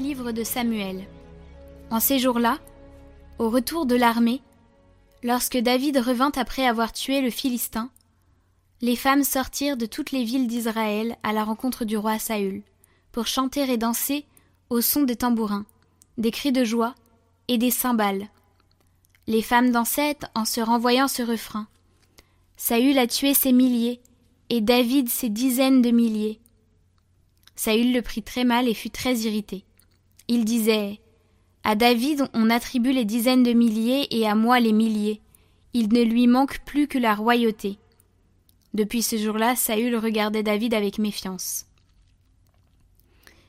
Livre de Samuel. En ces jours-là, au retour de l'armée, lorsque David revint après avoir tué le Philistin, les femmes sortirent de toutes les villes d'Israël à la rencontre du roi Saül, pour chanter et danser au son des tambourins, des cris de joie et des cymbales. Les femmes dansaient en se renvoyant ce refrain. Saül a tué ses milliers, et David ses dizaines de milliers. Saül le prit très mal et fut très irrité. Il disait À David on attribue les dizaines de milliers et à moi les milliers. Il ne lui manque plus que la royauté. Depuis ce jour-là, Saül regardait David avec méfiance.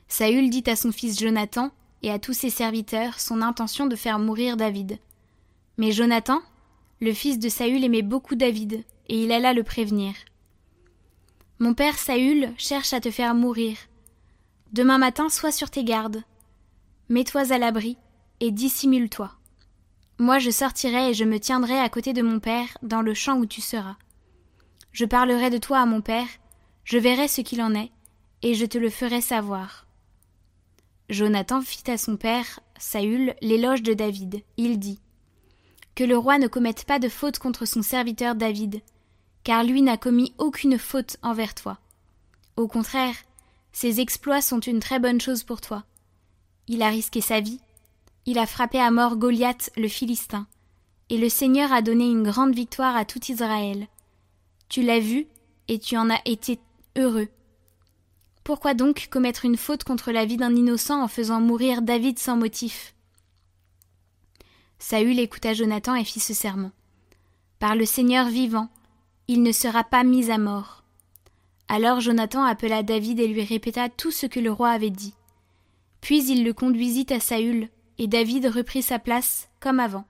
Saül dit à son fils Jonathan et à tous ses serviteurs son intention de faire mourir David. Mais Jonathan, le fils de Saül, aimait beaucoup David, et il alla le prévenir. Mon père Saül cherche à te faire mourir. Demain matin, sois sur tes gardes. Mets-toi à l'abri et dissimule-toi. Moi, je sortirai et je me tiendrai à côté de mon père dans le champ où tu seras. Je parlerai de toi à mon père, je verrai ce qu'il en est, et je te le ferai savoir. Jonathan fit à son père, Saül, l'éloge de David. Il dit Que le roi ne commette pas de faute contre son serviteur David, car lui n'a commis aucune faute envers toi. Au contraire, ses exploits sont une très bonne chose pour toi. Il a risqué sa vie. Il a frappé à mort Goliath le Philistin. Et le Seigneur a donné une grande victoire à tout Israël. Tu l'as vu, et tu en as été heureux. Pourquoi donc commettre une faute contre la vie d'un innocent en faisant mourir David sans motif? Saül écouta Jonathan et fit ce serment. Par le Seigneur vivant, il ne sera pas mis à mort. Alors Jonathan appela David et lui répéta tout ce que le roi avait dit. Puis il le conduisit à Saül, et David reprit sa place comme avant.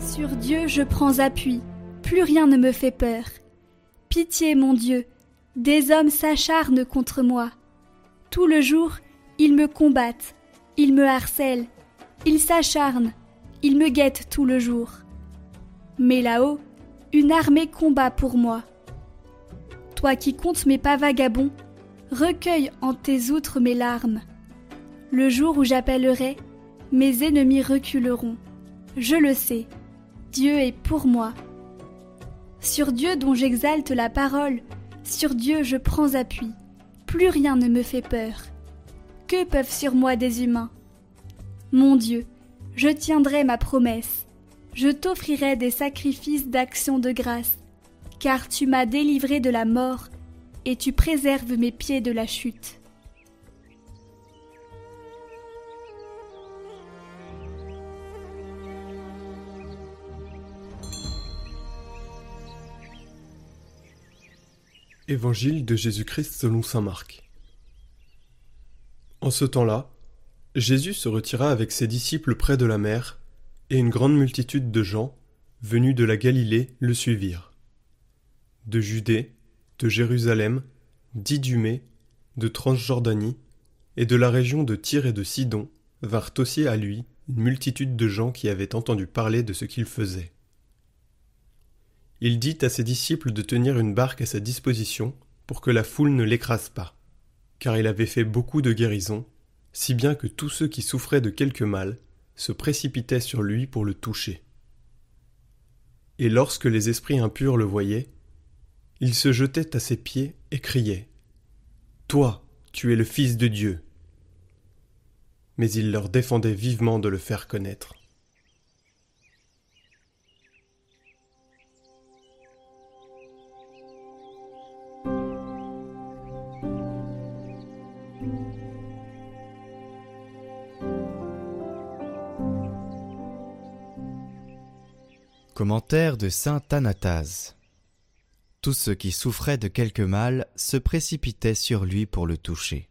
Sur Dieu je prends appui, plus rien ne me fait peur. Pitié, mon Dieu, des hommes s'acharnent contre moi. Tout le jour, ils me combattent, ils me harcèlent, ils s'acharnent, ils me guettent tout le jour. Mais là-haut, une armée combat pour moi. Toi qui comptes mes pas vagabonds, recueille en tes outres mes larmes. Le jour où j'appellerai, mes ennemis reculeront. Je le sais, Dieu est pour moi. Sur Dieu dont j'exalte la parole, sur Dieu je prends appui. Plus rien ne me fait peur. Que peuvent sur moi des humains? Mon Dieu, je tiendrai ma promesse. Je t'offrirai des sacrifices d'action de grâce, car tu m'as délivré de la mort et tu préserves mes pieds de la chute. Évangile de Jésus-Christ selon Saint Marc. En ce temps-là, Jésus se retira avec ses disciples près de la mer, et une grande multitude de gens, venus de la Galilée, le suivirent. De Judée, de Jérusalem, d'Idumée, de Transjordanie, et de la région de Tyr et de Sidon, vinrent aussi à lui une multitude de gens qui avaient entendu parler de ce qu'il faisait. Il dit à ses disciples de tenir une barque à sa disposition pour que la foule ne l'écrase pas, car il avait fait beaucoup de guérisons si bien que tous ceux qui souffraient de quelque mal se précipitaient sur lui pour le toucher. Et lorsque les esprits impurs le voyaient, ils se jetaient à ses pieds et criaient Toi, tu es le Fils de Dieu. Mais il leur défendait vivement de le faire connaître. Commentaire de saint Anatase. Tous ceux qui souffraient de quelque mal se précipitaient sur lui pour le toucher.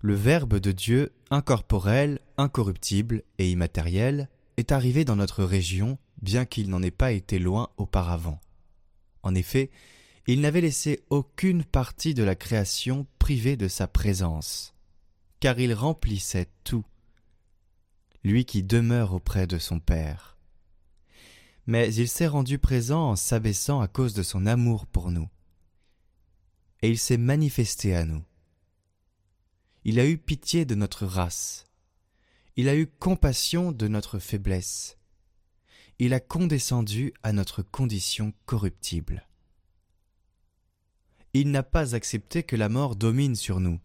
Le Verbe de Dieu, incorporel, incorruptible et immatériel, est arrivé dans notre région, bien qu'il n'en ait pas été loin auparavant. En effet, il n'avait laissé aucune partie de la création privée de sa présence, car il remplissait tout, lui qui demeure auprès de son Père mais il s'est rendu présent en s'abaissant à cause de son amour pour nous. Et il s'est manifesté à nous. Il a eu pitié de notre race. Il a eu compassion de notre faiblesse. Il a condescendu à notre condition corruptible. Il n'a pas accepté que la mort domine sur nous.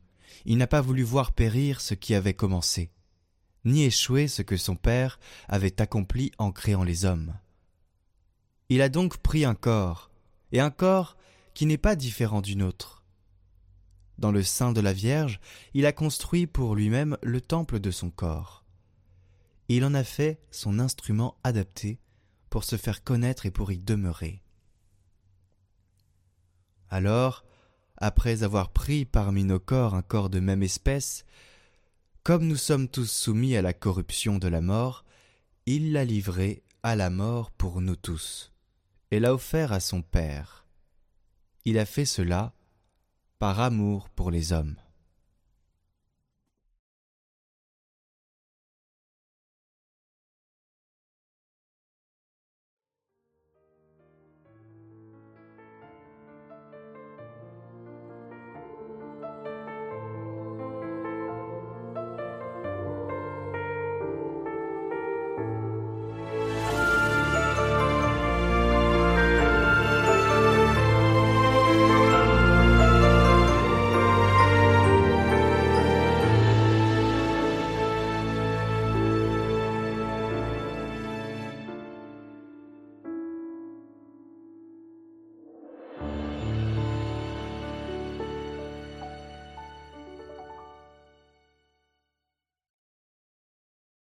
Il n'a pas voulu voir périr ce qui avait commencé, ni échouer ce que son Père avait accompli en créant les hommes. Il a donc pris un corps, et un corps qui n'est pas différent du nôtre. Dans le sein de la Vierge, il a construit pour lui-même le temple de son corps. Il en a fait son instrument adapté pour se faire connaître et pour y demeurer. Alors, après avoir pris parmi nos corps un corps de même espèce, comme nous sommes tous soumis à la corruption de la mort, il l'a livré à la mort pour nous tous, et l'a offert à son Père. Il a fait cela par amour pour les hommes.